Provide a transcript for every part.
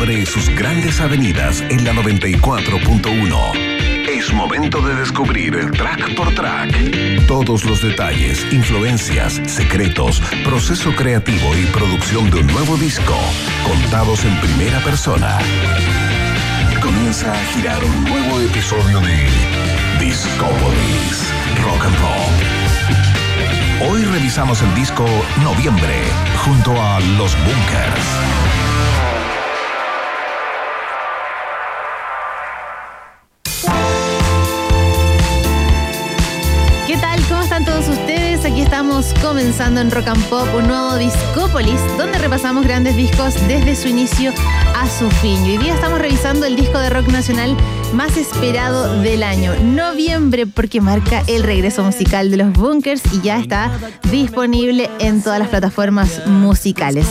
sus grandes avenidas en la 94.1. Es momento de descubrir track por track todos los detalles, influencias, secretos, proceso creativo y producción de un nuevo disco, contados en primera persona. Comienza a girar un nuevo episodio de Discopolis Rock and Roll. Hoy revisamos el disco Noviembre junto a Los Bunkers. Comenzando en Rock and Pop un nuevo Discópolis, donde repasamos grandes discos desde su inicio a su fin. Y hoy día estamos revisando el disco de rock nacional más esperado del año, noviembre, porque marca el regreso musical de los Bunkers y ya está disponible en todas las plataformas musicales.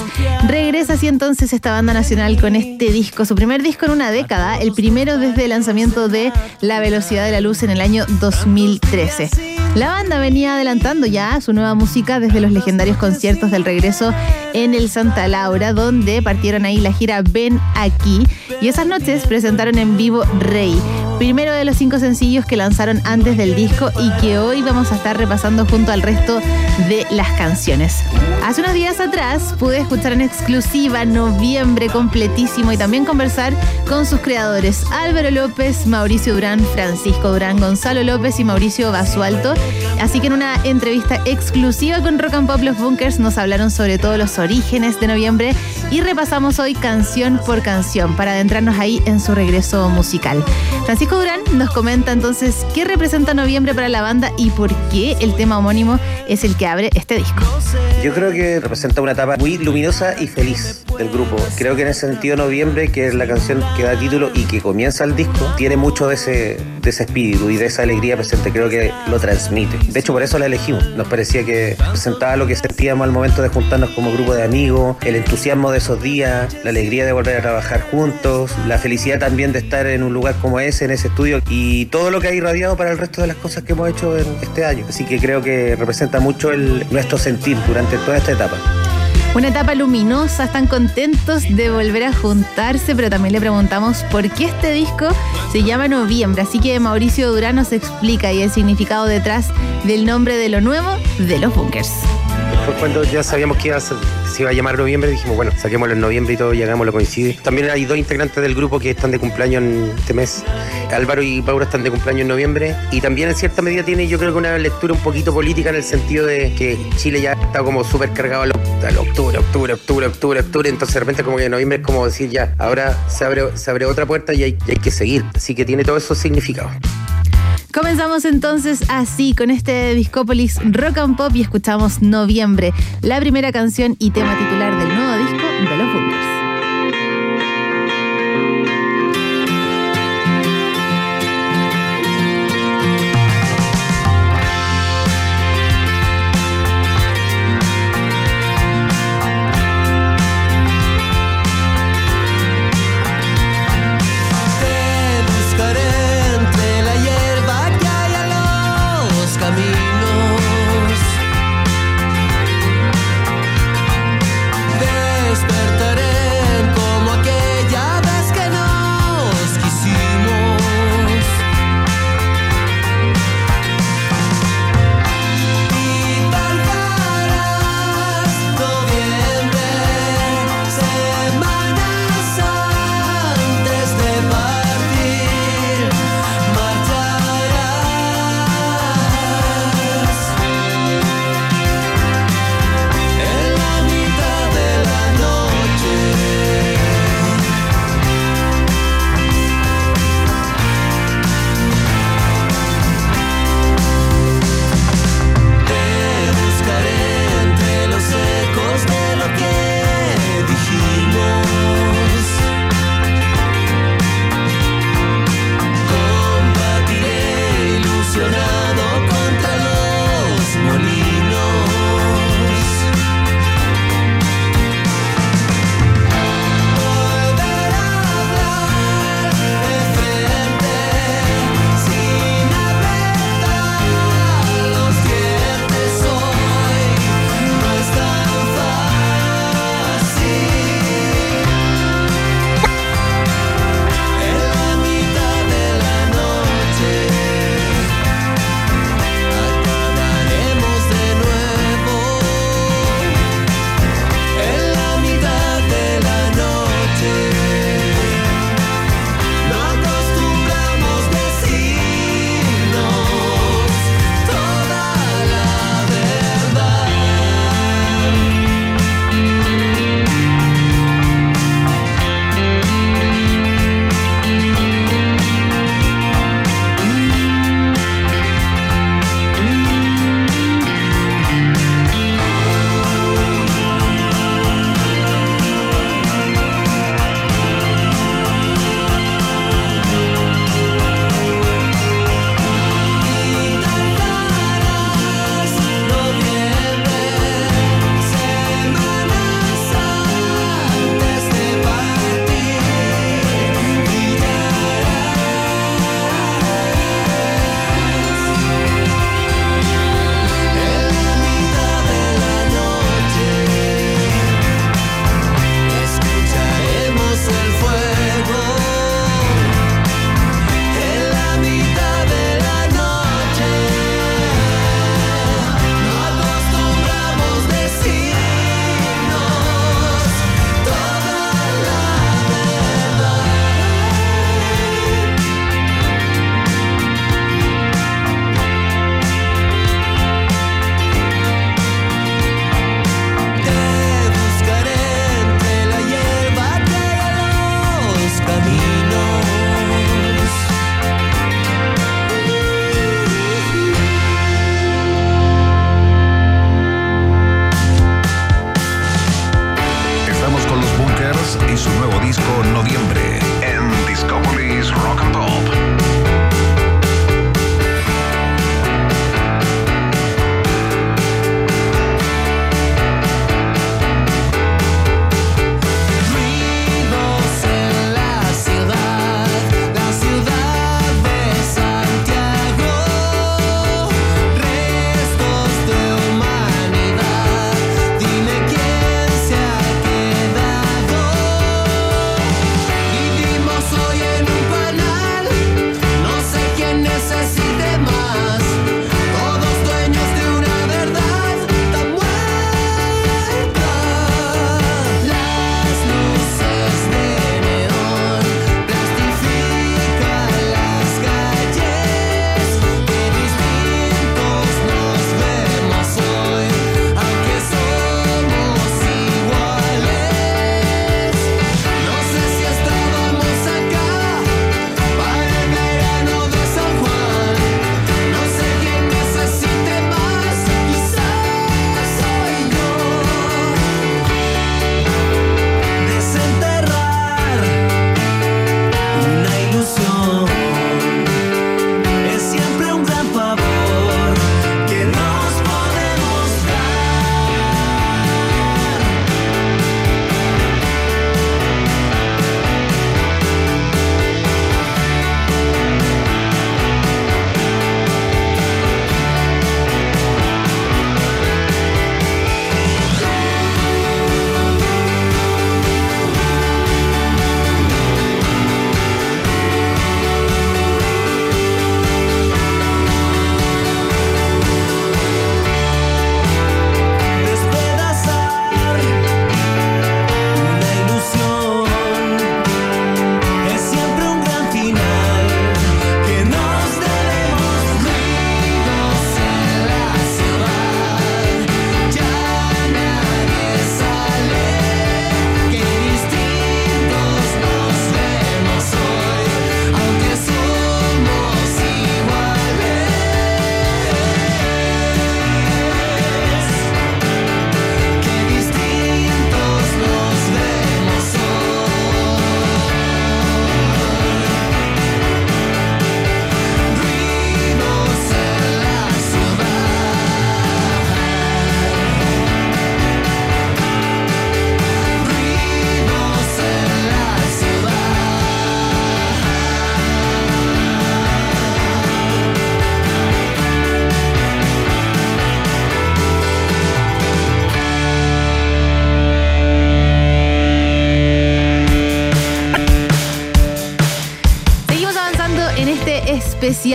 Regresa así entonces esta banda nacional con este disco, su primer disco en una década, el primero desde el lanzamiento de La Velocidad de la Luz en el año 2013. La banda venía adelantando ya su nueva música desde los legendarios conciertos del regreso en el Santa Laura, donde partieron ahí la gira Ven aquí. Y esas noches presentaron en vivo Rey, primero de los cinco sencillos que lanzaron antes del disco y que hoy vamos a estar repasando junto al resto de las canciones. Hace unos días atrás pude escuchar en exclusiva Noviembre completísimo y también conversar con sus creadores Álvaro López, Mauricio Durán, Francisco Durán, Gonzalo López y Mauricio Basualto. Así que en una entrevista exclusiva con Rock and Pop Los Bunkers nos hablaron sobre todos los orígenes de Noviembre y repasamos hoy canción por canción para adentrarnos ahí en su regreso musical. Francisco Durán nos comenta entonces qué representa noviembre para la banda y por qué el tema homónimo es el que abre este disco. Yo creo que representa una etapa muy luminosa y feliz del grupo. Creo que en ese sentido Noviembre, que es la canción que da título y que comienza el disco, tiene mucho de ese, de ese espíritu y de esa alegría presente. Creo que lo transmite. De hecho, por eso la elegimos. Nos parecía que presentaba lo que sentíamos al momento de juntarnos como grupo de amigos, el entusiasmo de esos días, la alegría de volver a trabajar juntos, la felicidad también de estar en un lugar como ese, en ese estudio y todo lo que ha irradiado para el resto de las cosas que hemos hecho en este año. Así que creo que representa mucho nuestro sentir durante toda esta etapa. Una etapa luminosa, están contentos de volver a juntarse, pero también le preguntamos por qué este disco se llama Noviembre. Así que Mauricio Durán nos explica y el significado detrás del nombre de lo nuevo de los bunkers cuando ya sabíamos que iba se iba a llamar noviembre, dijimos, bueno, saquémoslo en noviembre y todo, llegamos, lo coincide. También hay dos integrantes del grupo que están de cumpleaños en este mes. Álvaro y Paula están de cumpleaños en noviembre. Y también en cierta medida tiene, yo creo que una lectura un poquito política en el sentido de que Chile ya está como súper cargado al octubre, octubre, octubre, octubre, octubre. Entonces de repente como que noviembre es como decir ya, ahora se abre, se abre otra puerta y hay, y que seguir. Así que tiene todos esos significados. Comenzamos entonces así con este Discópolis Rock and Pop y escuchamos Noviembre, la primera canción y tema titular del nuevo disco de los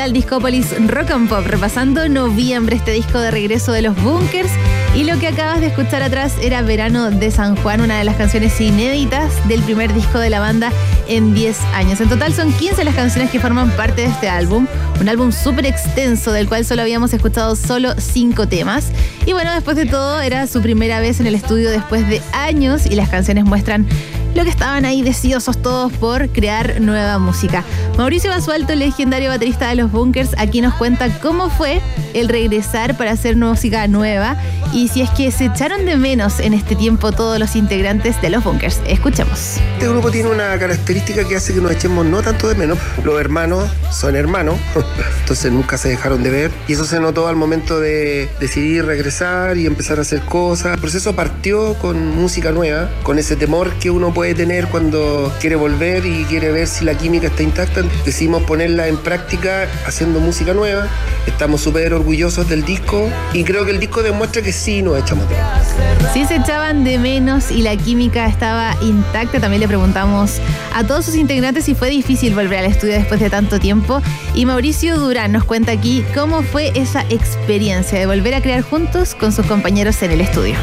especial Discópolis Rock and Pop, repasando noviembre, este disco de regreso de los Bunkers. Y lo que acabas de escuchar atrás era Verano de San Juan, una de las canciones inéditas del primer disco de la banda en 10 años. En total son 15 las canciones que forman parte de este álbum, un álbum súper extenso del cual solo habíamos escuchado solo 5 temas. Y bueno, después de todo era su primera vez en el estudio después de años y las canciones muestran lo que estaban ahí deseosos todos por crear nueva música. Mauricio Basualto, legendario baterista de los Bunkers, aquí nos cuenta cómo fue el regresar para hacer música nueva y si es que se echaron de menos en este tiempo todos los integrantes de los Bunkers. Escuchemos. Este grupo tiene una característica que hace que nos echemos no tanto de menos. Los hermanos son hermanos, entonces nunca se dejaron de ver y eso se notó al momento de decidir regresar y empezar a hacer cosas. El proceso partió con música nueva, con ese temor que uno puede tener cuando quiere volver y quiere ver si la química está intacta. Decidimos ponerla en práctica haciendo música nueva. Estamos súper orgullosos del disco y creo que el disco demuestra que sí nos echamos de menos. Sí se echaban de menos y la química estaba intacta. También le preguntamos a todos sus integrantes si fue difícil volver al estudio después de tanto tiempo. Y Mauricio Durán nos cuenta aquí cómo fue esa experiencia de volver a crear juntos con sus compañeros en el estudio.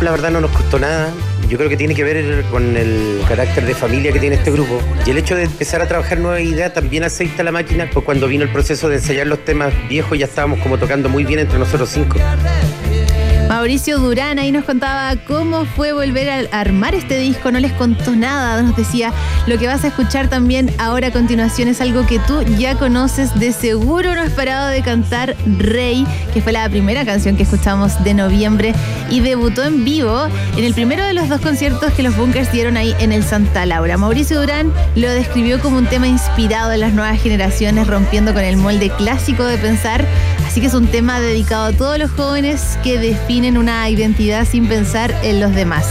La verdad no nos costó nada. Yo creo que tiene que ver con el carácter de familia que tiene este grupo. Y el hecho de empezar a trabajar nuevas ideas también aceita la máquina. Pues cuando vino el proceso de ensayar los temas viejos ya estábamos como tocando muy bien entre nosotros cinco. Mauricio Durán ahí nos contaba cómo fue volver a armar este disco, no les contó nada, nos decía, lo que vas a escuchar también ahora a continuación es algo que tú ya conoces, de seguro no has parado de cantar Rey, que fue la primera canción que escuchamos de noviembre y debutó en vivo en el primero de los dos conciertos que los Bunkers dieron ahí en el Santa Laura. Mauricio Durán lo describió como un tema inspirado en las nuevas generaciones, rompiendo con el molde clásico de pensar, así que es un tema dedicado a todos los jóvenes que definen una identidad sin pensar en los demás.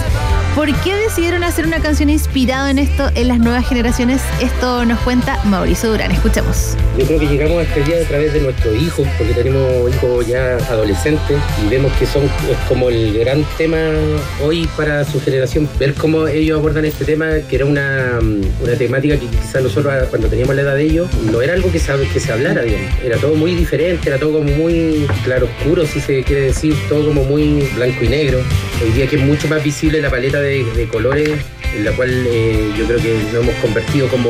¿Por qué decidieron hacer una canción inspirada en esto en las nuevas generaciones? Esto nos cuenta Mauricio Durán. Escuchemos. Yo creo que llegamos a este día a través de nuestros hijos, porque tenemos hijos ya adolescentes y vemos que son como el gran tema hoy para su generación. Ver cómo ellos abordan este tema, que era una, una temática que quizás nosotros cuando teníamos la edad de ellos no era algo que se, que se hablara, digamos. Era todo muy diferente, era todo como muy claro oscuro, si se quiere decir, todo como muy blanco y negro. Hoy día que es mucho más visible la paleta de, de colores en la cual eh, yo creo que nos hemos convertido como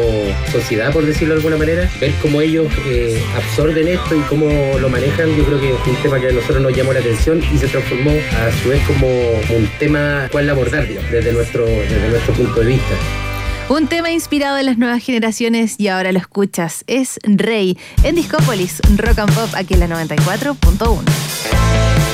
sociedad, por decirlo de alguna manera. Ver cómo ellos eh, absorben esto y cómo lo manejan, yo creo que es un tema que a nosotros nos llamó la atención y se transformó a su vez como un tema cual abordar, digamos, desde nuestro, desde nuestro punto de vista. Un tema inspirado en las nuevas generaciones y ahora lo escuchas. Es Rey en Discópolis, Rock and Pop, aquí en la 94.1.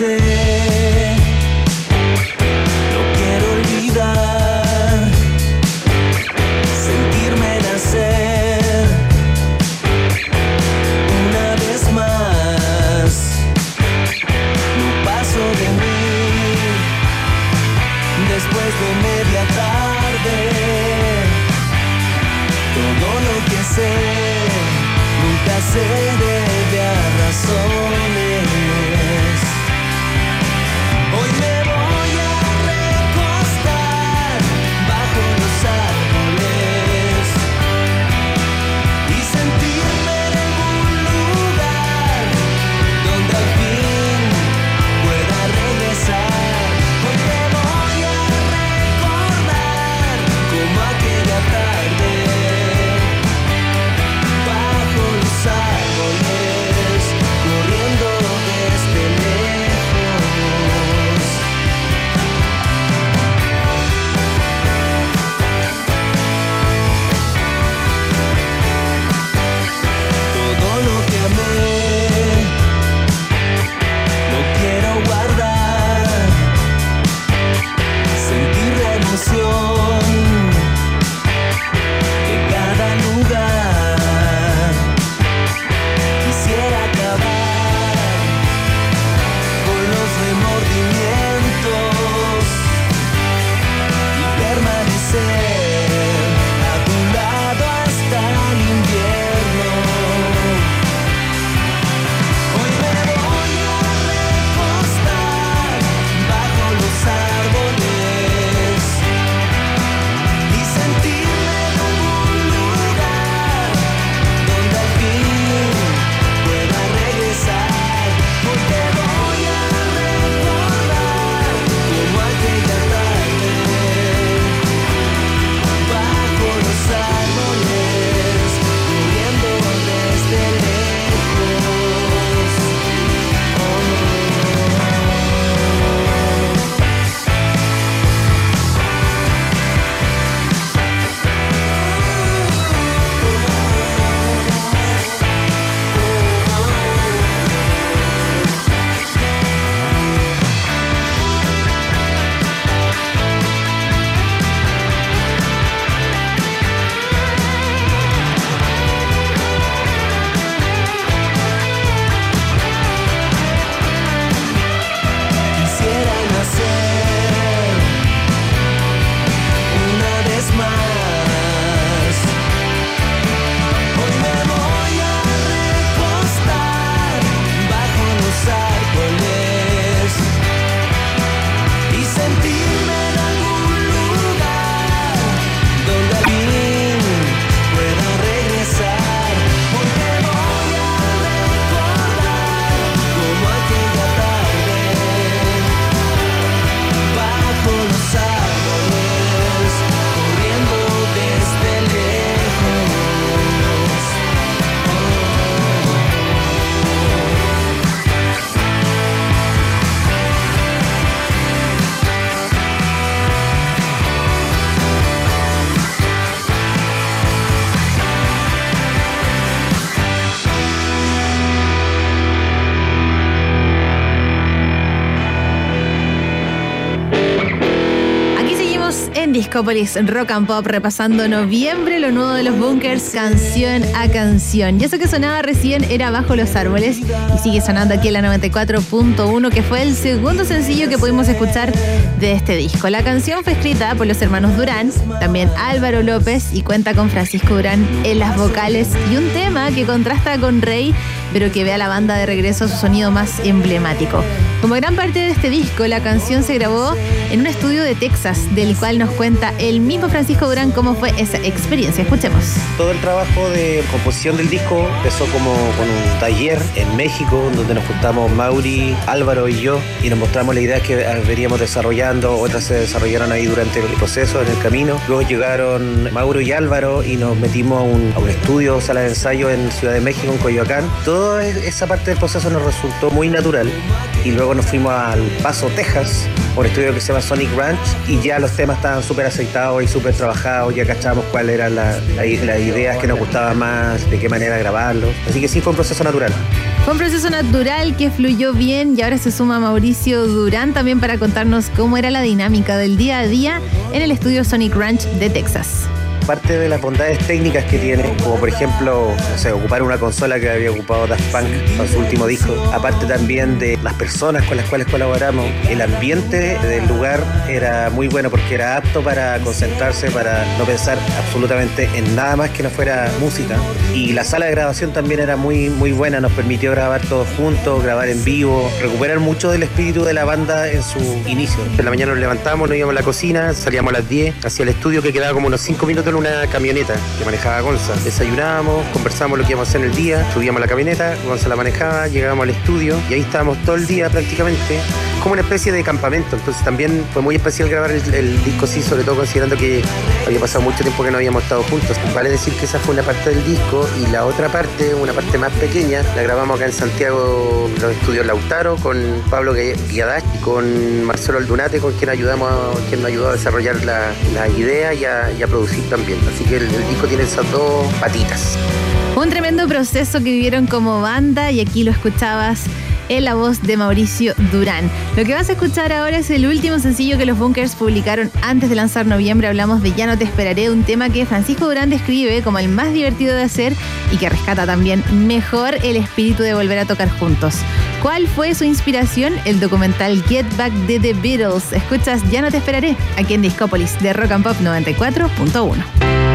lo en Discópolis Rock and Pop repasando noviembre, lo nuevo de los bunkers, canción a canción. Y eso que sonaba recién era Bajo los Árboles y sigue sonando aquí en la 94.1, que fue el segundo sencillo que pudimos escuchar de este disco. La canción fue escrita por los hermanos Durán, también Álvaro López y cuenta con Francisco Durán en las vocales y un tema que contrasta con Rey, pero que ve a la banda de regreso su sonido más emblemático. Como gran parte de este disco, la canción se grabó en un estudio de Texas, del cual nos cuenta el mismo Francisco Durán cómo fue esa experiencia. Escuchemos. Todo el trabajo de composición del disco empezó como con un taller en México, donde nos juntamos Mauri, Álvaro y yo, y nos mostramos la idea que veníamos desarrollando, otras se desarrollaron ahí durante el proceso, en el camino. Luego llegaron Mauro y Álvaro y nos metimos a un, a un estudio, sala de ensayo en Ciudad de México, en Coyoacán. Toda esa parte del proceso nos resultó muy natural y luego luego nos fuimos al Paso, Texas, por estudio que se llama Sonic Ranch, y ya los temas estaban súper aceitados y súper trabajados, ya cachábamos cuáles eran la- la- las ideas que nos gustaban más, de qué manera grabarlos. Así que sí, fue un proceso natural. Fue un proceso natural que fluyó bien y ahora se suma Mauricio Durán también para contarnos cómo era la dinámica del día a día en el estudio Sonic Ranch de Texas. Parte de las bondades técnicas que tiene, como por ejemplo, ocupar una consola que había ocupado Daft Punk para su último disco, aparte también de las personas con las cuales colaboramos, el ambiente del lugar era muy bueno porque era apto para concentrarse, para no pensar absolutamente en nada más que no fuera música. Y la sala de grabación también era muy, muy buena, nos permitió grabar todos juntos, grabar en vivo, recuperar mucho del espíritu de la banda en su inicio. En la mañana nos levantamos, nos íbamos a la cocina, salíamos a las 10 hacia el estudio que quedaba como unos 5 minutos una camioneta que manejaba Gonza. Desayunábamos, conversábamos lo que íbamos a hacer en el día, subíamos la camioneta, Gonza la manejaba, llegábamos al estudio y ahí estábamos todo el día prácticamente como una especie de campamento. Entonces también fue muy especial grabar el, disco sí, sobre todo considerando que había pasado mucho tiempo que no habíamos estado juntos. Vale decir que esa fue una parte del disco y la otra parte, una parte más pequeña, la grabamos acá en Santiago, los estudios Lautaro, con Pablo Guiadach y con Marcelo Aldunate, con quien ayudamos, quien nos ayudó a desarrollar la, idea y a producir también. Así que el, el disco tiene esas dos patitas. Un tremendo proceso que vivieron como banda y aquí lo escuchabas en la voz de Mauricio Durán. Lo que vas a escuchar ahora es el último sencillo que los Bunkers publicaron antes de lanzar noviembre. Hablamos de Ya no te esperaré, un tema que Francisco Durán describe como el más divertido de hacer y que rescata también mejor el espíritu de volver a tocar juntos. ¿Cuál fue su inspiración? El documental Get Back de The Beatles. Escuchas Ya no te esperaré, aquí en Discópolis de Rock and Pop 94.1.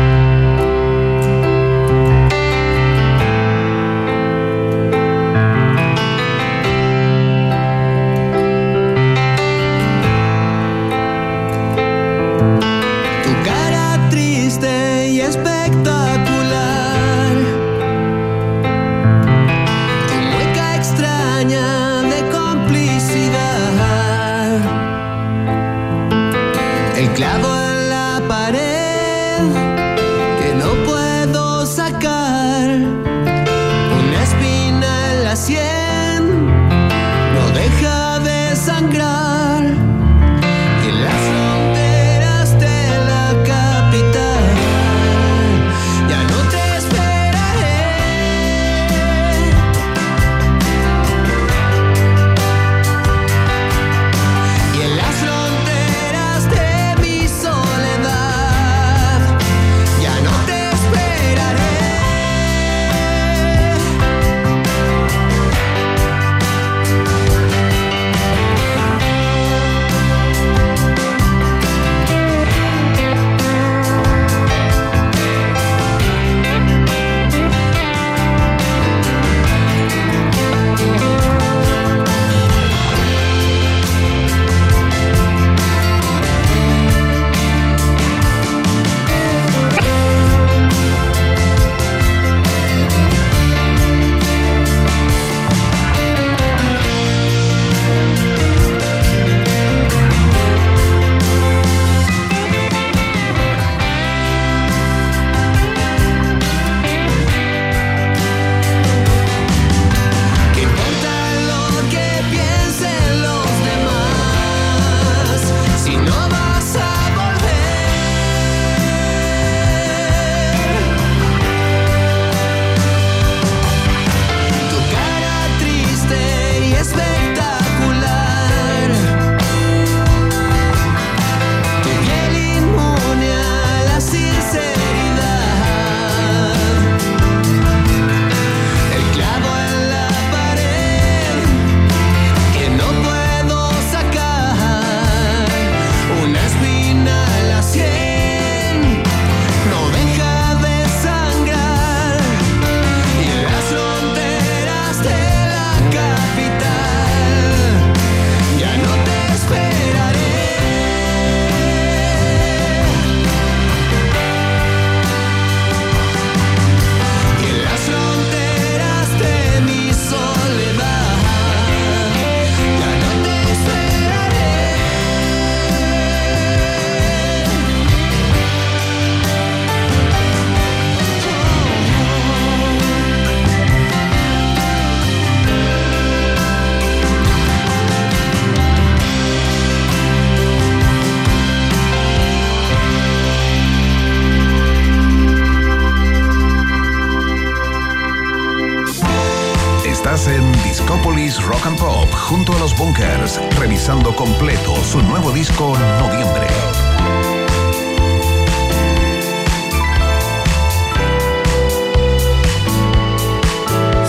junto a los Bunkers, revisando completo su nuevo disco Noviembre.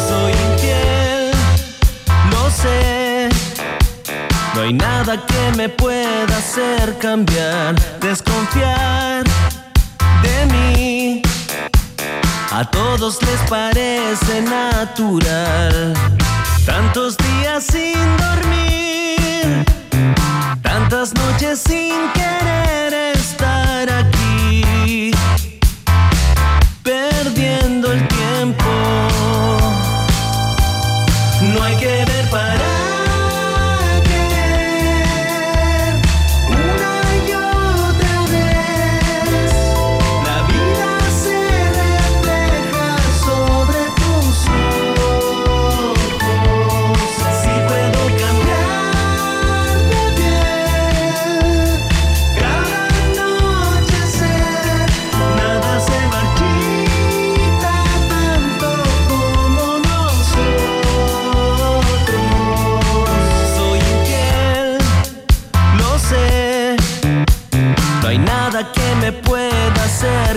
Soy infiel, lo sé. No hay nada que me pueda hacer cambiar, desconfiar de mí. A todos les parece natural. Tantos días sin dormir, tantas noches sin querer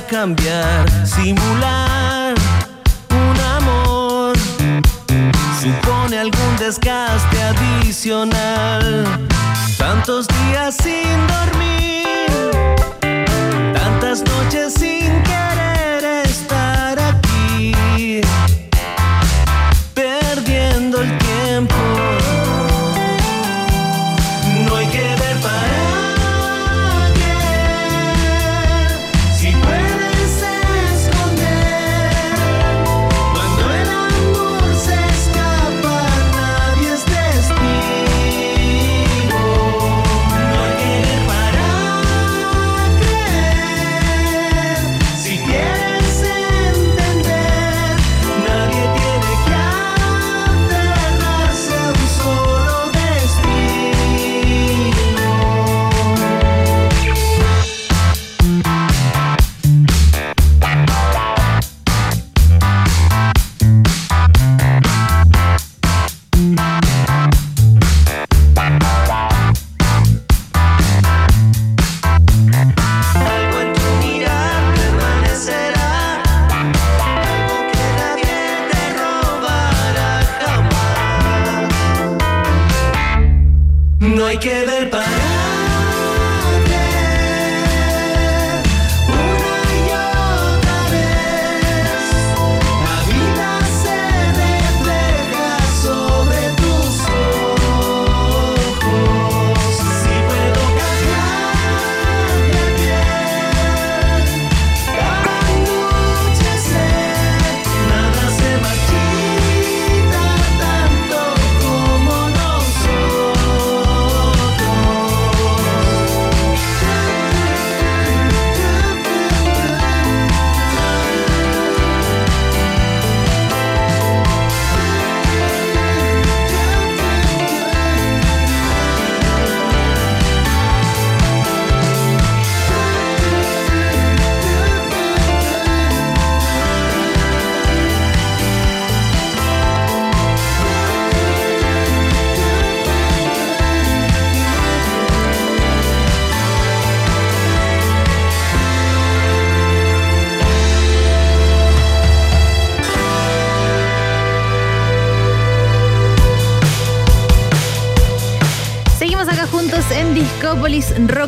cambiar, simular un amor. Supone algún desgaste adicional. Tantos días sin dormir, tantas noches sin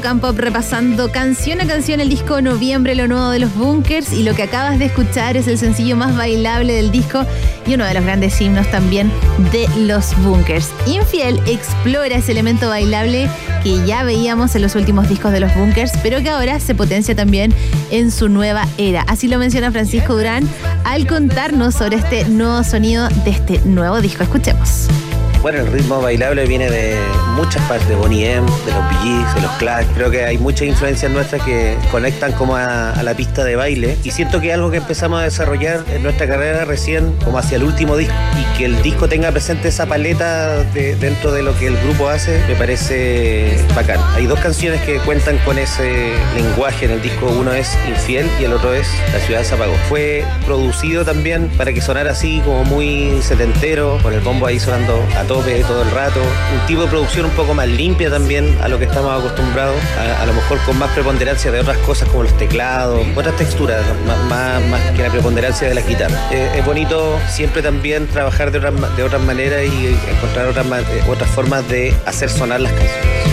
And Pop repasando canción a canción el disco Noviembre, lo nuevo de los Bunkers y lo que acabas de escuchar es el sencillo más bailable del disco y uno de los grandes himnos también de los Bunkers. Infiel explora ese elemento bailable que ya veíamos en los últimos discos de los Bunkers, pero que ahora se potencia también en su nueva era. Así lo menciona Francisco Durán al contarnos sobre este nuevo sonido de este nuevo disco. Escuchemos. Bueno, el ritmo bailable viene de muchas partes, de Bonnie M, de los Gees, de los Clash. Creo que hay muchas influencias nuestras que conectan como a, a la pista de baile. Y siento que es algo que empezamos a desarrollar en nuestra carrera recién, como hacia el último disco. Y que el disco tenga presente esa paleta de- dentro de lo que el grupo hace, me parece bacán. Hay dos canciones que cuentan con ese lenguaje en el disco. Uno es Infiel y el otro es La ciudad se apagó. Fue producido también para que sonara así como muy setentero, con el bombo ahí sonando a tope todo el rato. Un tipo de producción un poco más limpia también a lo que estamos acostumbrados. A, a lo mejor con más preponderancia de otras cosas como los teclados, otras texturas, más, más, más que la preponderancia de la guitarra. Eh, es bonito siempre también trabajar de otras, de otras maneras y encontrar otras, eh, otras formas de hacer sonar las canciones.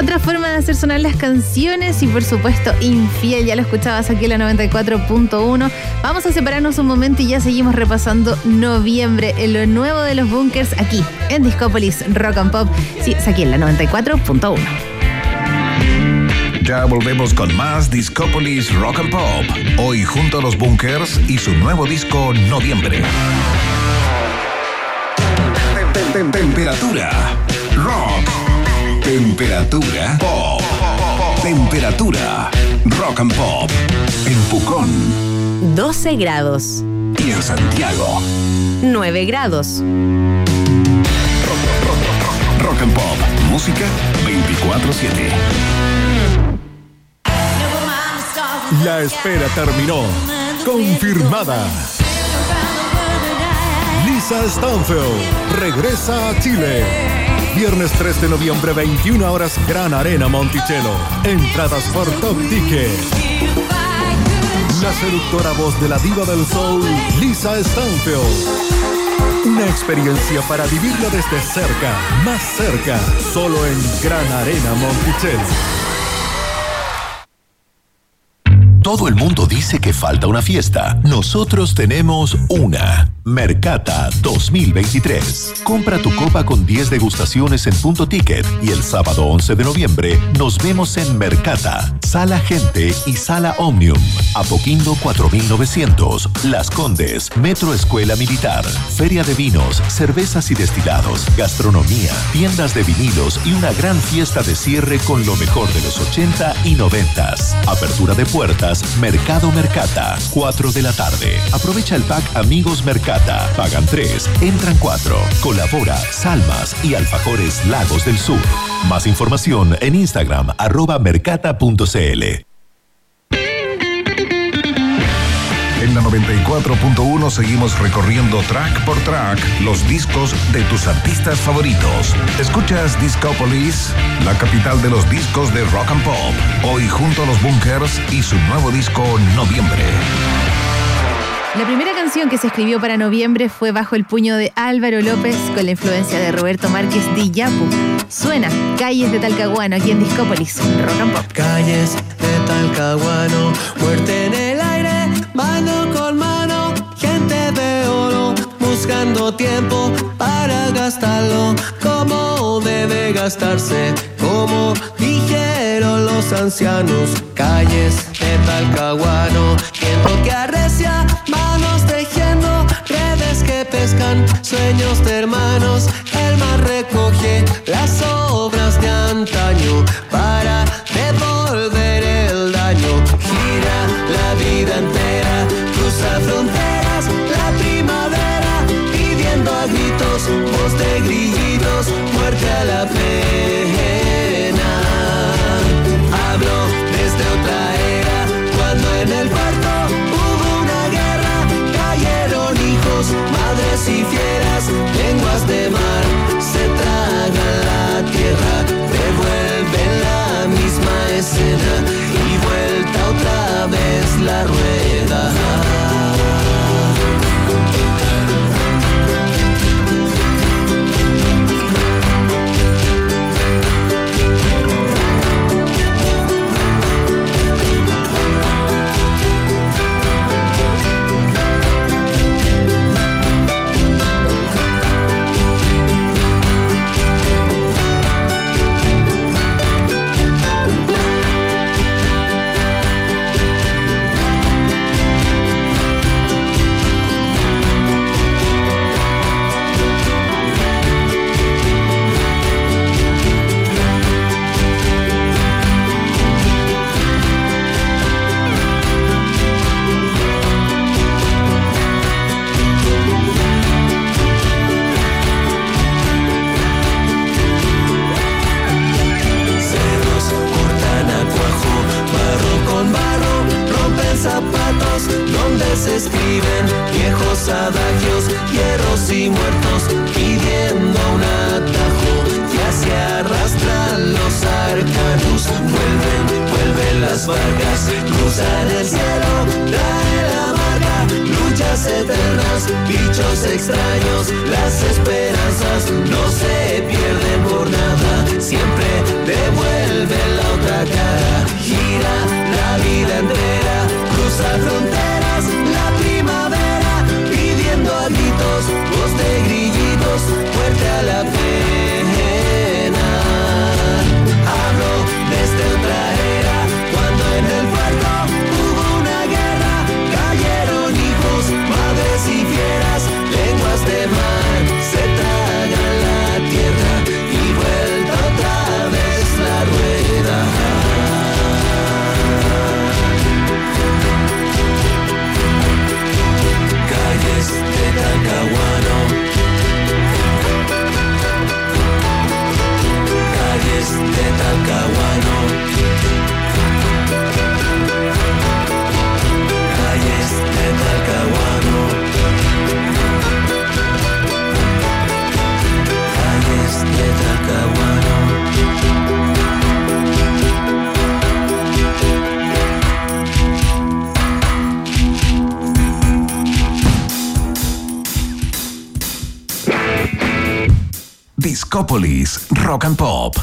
Otra forma de hacer sonar las canciones y por supuesto infiel, ya lo escuchabas aquí en la 94.1. Vamos a separarnos un momento y ya seguimos repasando noviembre en lo nuevo de los bunkers aquí en Discópolis Rock and Pop. Sí, es aquí en la 94.1. Ya volvemos con más Discópolis Rock and Pop. Hoy junto a los Bunkers y su nuevo disco Noviembre. Tem- tem- Temperatura rock. Temperatura pop. Temperatura rock and pop. En Pucón 12 grados, y en Santiago. 9 grados. Rock and pop. Música 24-7. La espera terminó. Confirmada. Lisa Stanfield regresa a Chile. Viernes 3 de noviembre, 21 horas, Gran Arena Monticello. Entradas por Top Ticket. La seductora voz de la diva del soul, Lisa Stanfield. Una experiencia para vivirla desde cerca, más cerca, solo en Gran Arena Monticello. Todo el mundo dice que falta una fiesta. Nosotros tenemos una. Mercata 2023. Compra tu copa con 10 degustaciones en punto ticket y el sábado 11 de noviembre nos vemos en Mercata, Sala Gente y Sala Omnium. Apoquindo 4900, Las Condes, Metro Escuela Militar, Feria de Vinos, Cervezas y Destilados, Gastronomía, tiendas de vinilos y una gran fiesta de cierre con lo mejor de los 80 y 90. Apertura de puertas, Mercado Mercata, 4 de la tarde. Aprovecha el pack Amigos Mercata. Pagan 3, entran 4. Colabora Salmas y Alfajores Lagos del Sur. Más información en Instagram, arroba mercata.cl. 94.1 seguimos recorriendo track por track los discos de tus artistas favoritos. Escuchas Discopolis, la capital de los discos de rock and pop. Hoy junto a los Bunkers y su nuevo disco Noviembre. La primera canción que se escribió para noviembre fue Bajo el puño de Álvaro López con la influencia de Roberto Márquez de Yapu. Suena Calles de Talcahuano aquí en Discópolis, Rock and Pop. calles de Talcahuano, muerte en el aire, mano, tiempo para gastarlo, como debe gastarse, como dijeron los ancianos, calles de Talcahuano, viento que arrecia, manos tejiendo, redes que pescan, sueños de hermanos, el mar recoge las obras de antaño para Rock and Pop.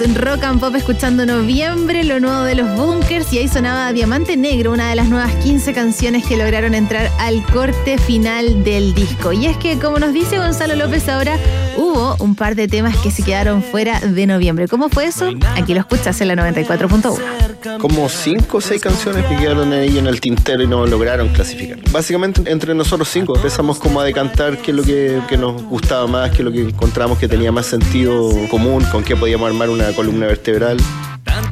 Rock and Pop escuchando noviembre, lo nuevo de los Bunkers y ahí sonaba Diamante Negro, una de las nuevas 15 canciones que lograron entrar al corte final del disco. Y es que, como nos dice Gonzalo López ahora, hubo un par de temas que se quedaron fuera de noviembre. ¿Cómo fue eso? Aquí lo escuchas en la 94.1. Como 5 o 6 canciones que quedaron ahí en el tintero y no lograron clasificar. Básicamente entre nosotros cinco empezamos como a decantar qué es lo que, que nos gustaba más, qué es lo que encontramos que tenía más sentido común, con qué podíamos armar una columna vertebral.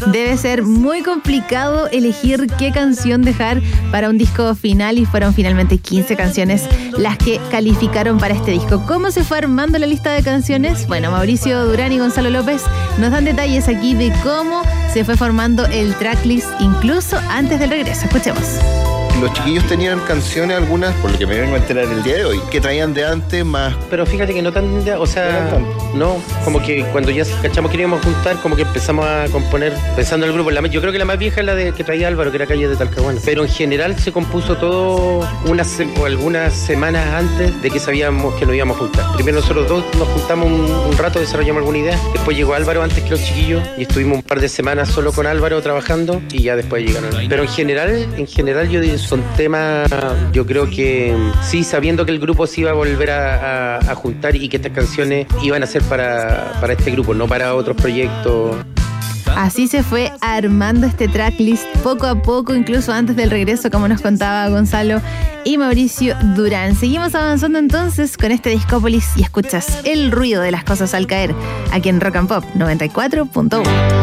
Debe ser muy complicado elegir qué canción dejar para un disco final y fueron finalmente 15 canciones las que calificaron para este disco. ¿Cómo se fue armando la lista de canciones? Bueno, Mauricio Durán y Gonzalo López nos dan detalles aquí de cómo se fue formando el tracklist incluso antes del regreso. Escuchemos los chiquillos tenían canciones, algunas, por lo que me vengo a enterar el día de hoy, que traían de antes más. Pero fíjate que no tan, o sea, no, como que cuando ya cachamos que íbamos a juntar, como que empezamos a componer pensando en el grupo. La, yo creo que la más vieja es la de que traía Álvaro, que era calle de Talcahuano. Pero en general se compuso todo unas o algunas semanas antes de que sabíamos que nos íbamos a juntar. Primero nosotros dos nos juntamos un, rato, desarrollamos alguna idea. Después llegó Álvaro antes que los chiquillos y estuvimos un par de semanas solo con Álvaro trabajando y ya después llegaron. Pero en general, en general yo son temas, yo creo que sí, sabiendo que el grupo se iba a volver a, juntar y que estas canciones iban a ser para, para este grupo, no para otros proyectos. Así se fue armando este tracklist poco a poco, incluso antes del regreso, como nos contaba Gonzalo y Mauricio Durán. Seguimos avanzando entonces con este Discópolis y escuchas el ruido de las cosas al caer aquí en Rock and Pop 94.1.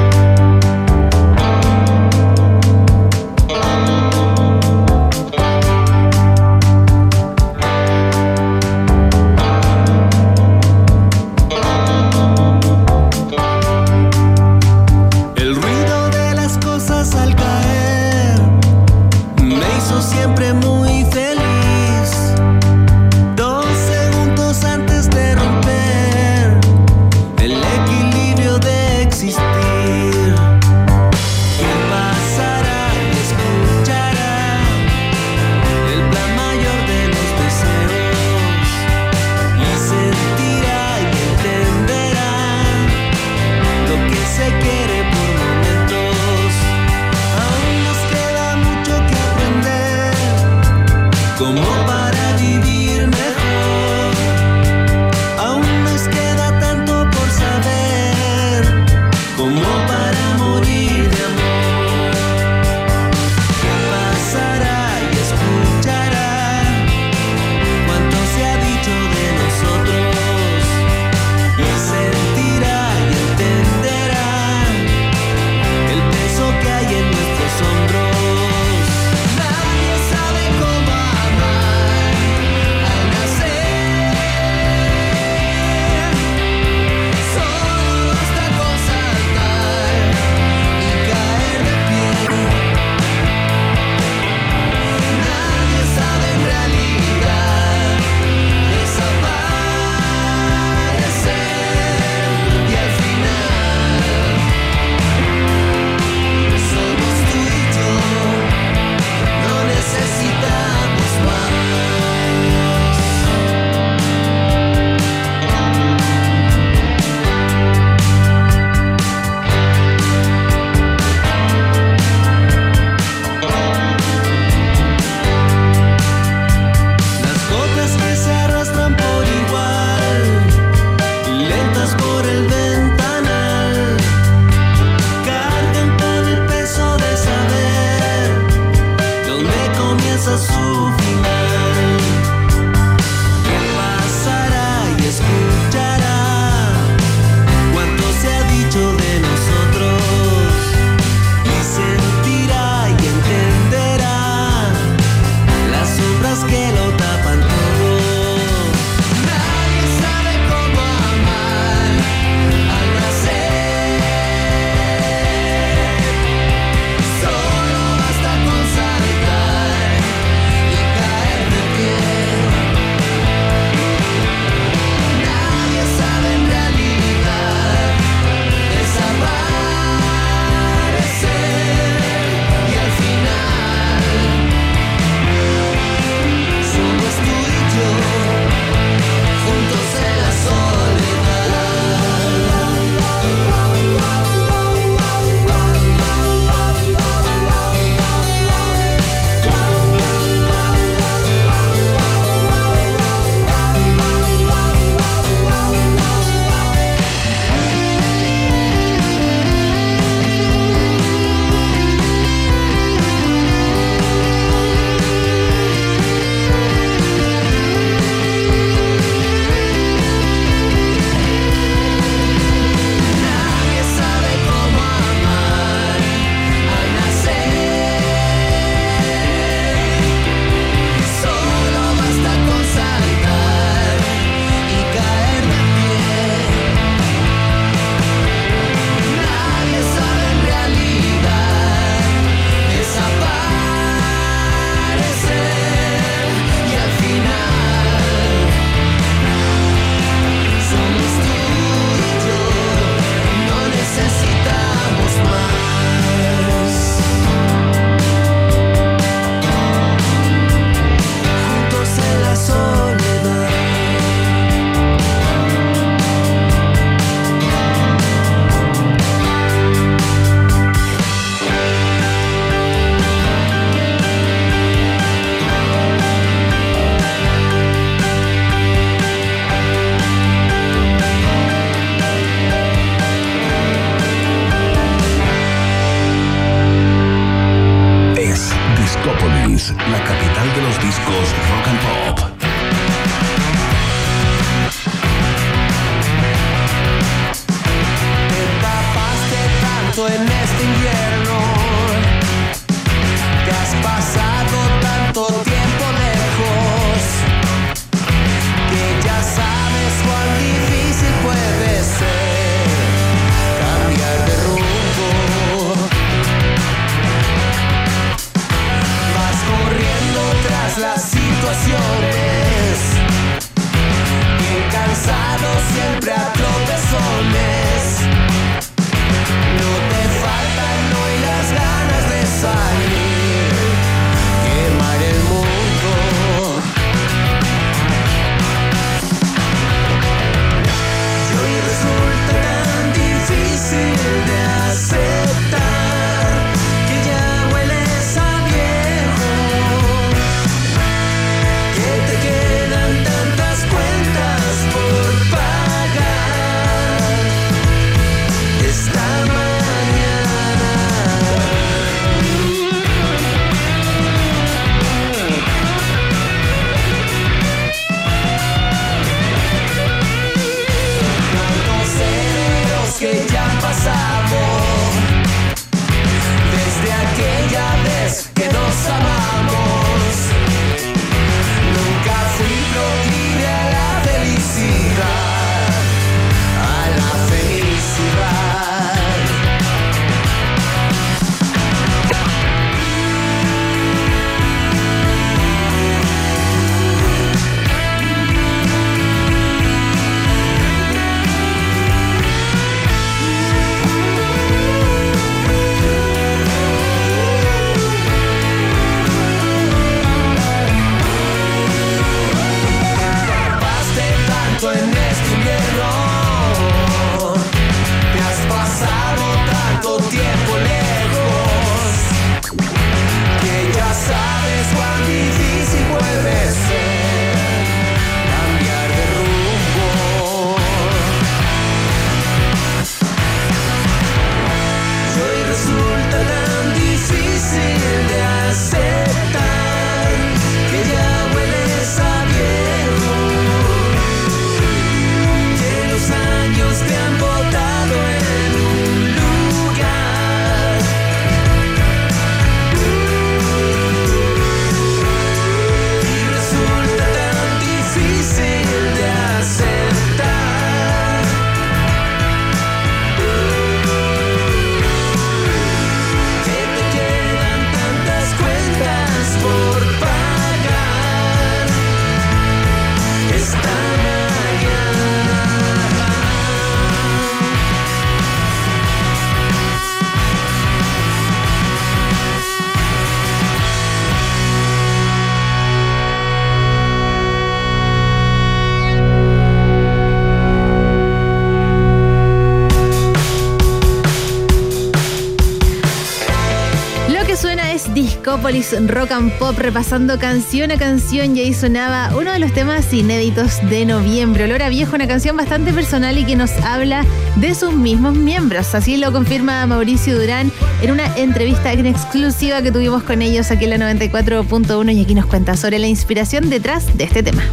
Rock and Pop, repasando canción a canción. Y ahí sonaba uno de los temas inéditos de noviembre. Olor Viejo, una canción bastante personal y que nos habla de sus mismos miembros. Así lo confirma Mauricio Durán en una entrevista en exclusiva que tuvimos con ellos aquí en la 94.1. Y aquí nos cuenta sobre la inspiración detrás de este tema.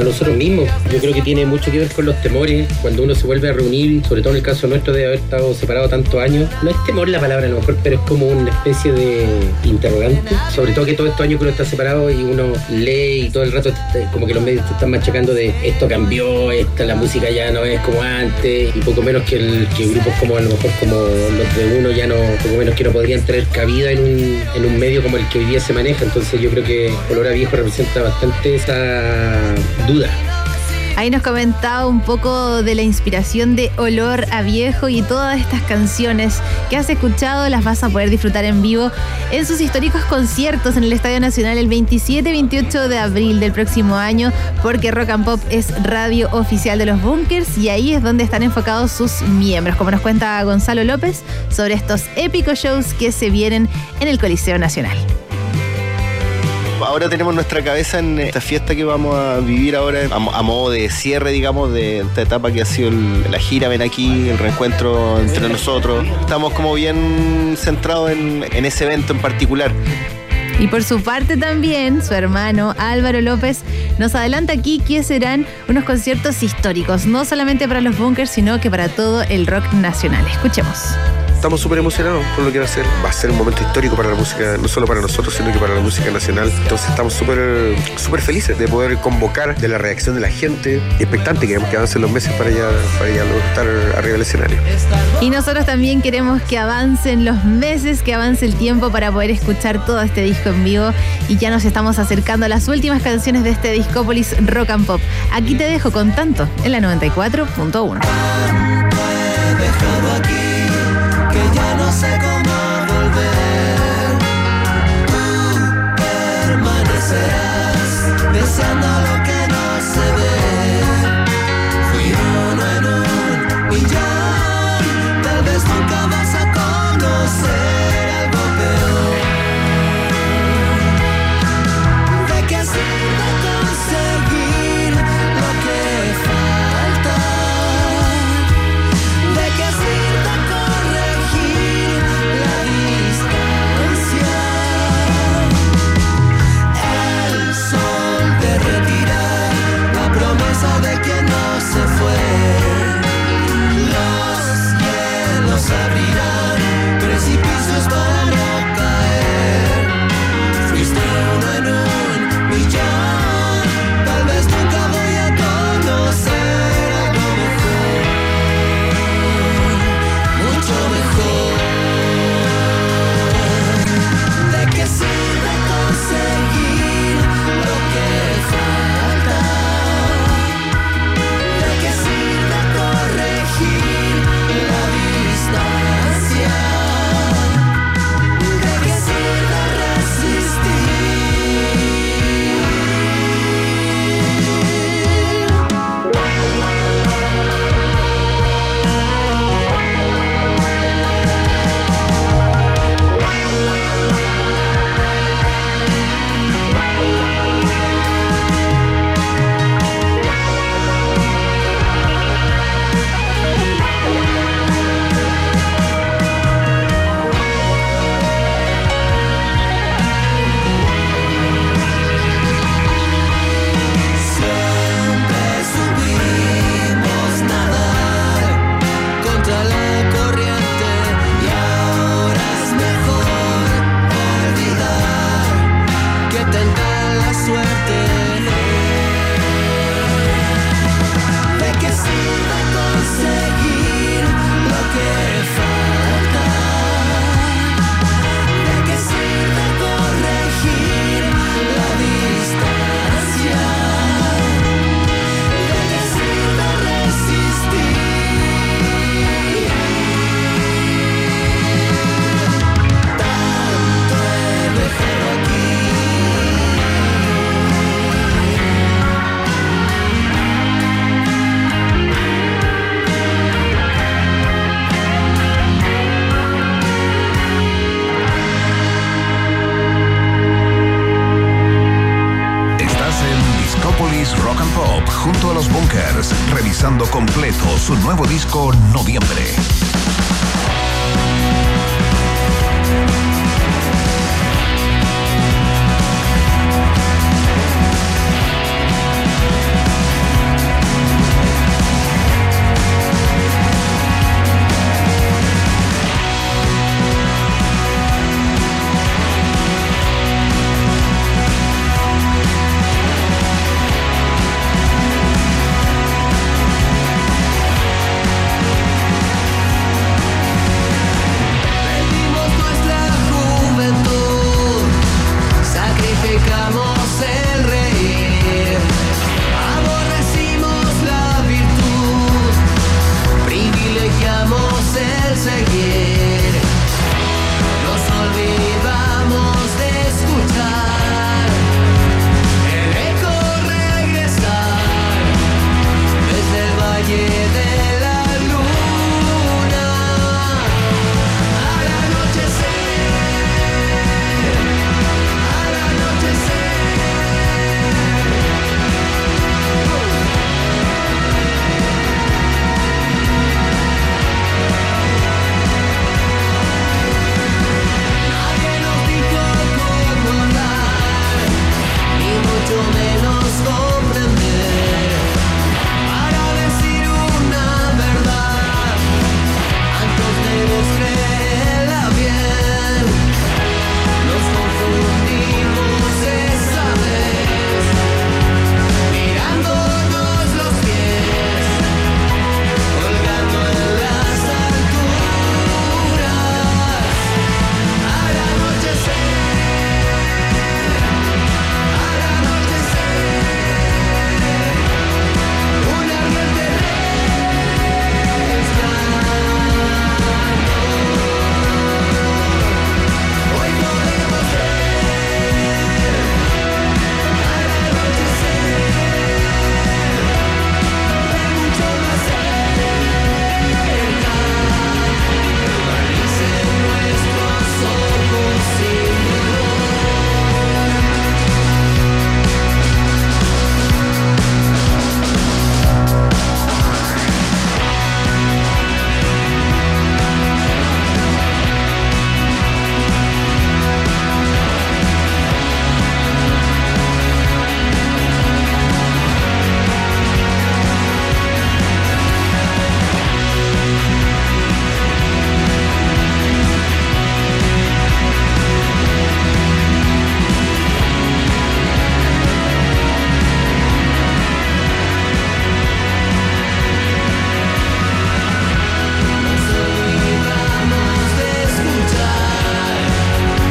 A nosotros mismos. Yo creo que tiene mucho que ver con los temores. Cuando uno se vuelve a reunir, sobre todo en el caso nuestro de haber estado separado tantos años, no es temor la palabra a lo mejor, pero es como una especie de interrogante. Sobre todo que todos estos años que uno está separado y uno lee y todo el rato como que los medios te están machacando de esto cambió, esta la música ya no es como antes, y poco menos que, el, que grupos como a lo mejor como los de uno ya no, poco menos que no podrían tener cabida en un, en un medio como el que hoy día se maneja. Entonces yo creo que Olor a Viejo representa bastante esa Ahí nos comentaba un poco de la inspiración de Olor a Viejo y todas estas canciones que has escuchado las vas a poder disfrutar en vivo en sus históricos conciertos en el Estadio Nacional el 27-28 de abril del próximo año, porque Rock and Pop es radio oficial de los Bunkers y ahí es donde están enfocados sus miembros, como nos cuenta Gonzalo López sobre estos épicos shows que se vienen en el Coliseo Nacional. Ahora tenemos nuestra cabeza en esta fiesta que vamos a vivir ahora a, mo- a modo de cierre, digamos, de esta etapa que ha sido la gira, ven aquí, el reencuentro entre nosotros. Estamos como bien centrados en, en ese evento en particular. Y por su parte también, su hermano Álvaro López nos adelanta aquí que serán unos conciertos históricos, no solamente para los bunkers, sino que para todo el rock nacional. Escuchemos estamos súper emocionados por lo que va a ser. Va a ser un momento histórico para la música, no solo para nosotros, sino que para la música nacional. Entonces estamos súper súper felices de poder convocar de la reacción de la gente expectante que que avancen los meses para ya, para ya estar arriba del escenario. Y nosotros también queremos que avancen los meses, que avance el tiempo para poder escuchar todo este disco en vivo. Y ya nos estamos acercando a las últimas canciones de este Discópolis Rock and Pop. Aquí te dejo con tanto en la 94.1 no sé cómo volver. Tú permanecerás deseando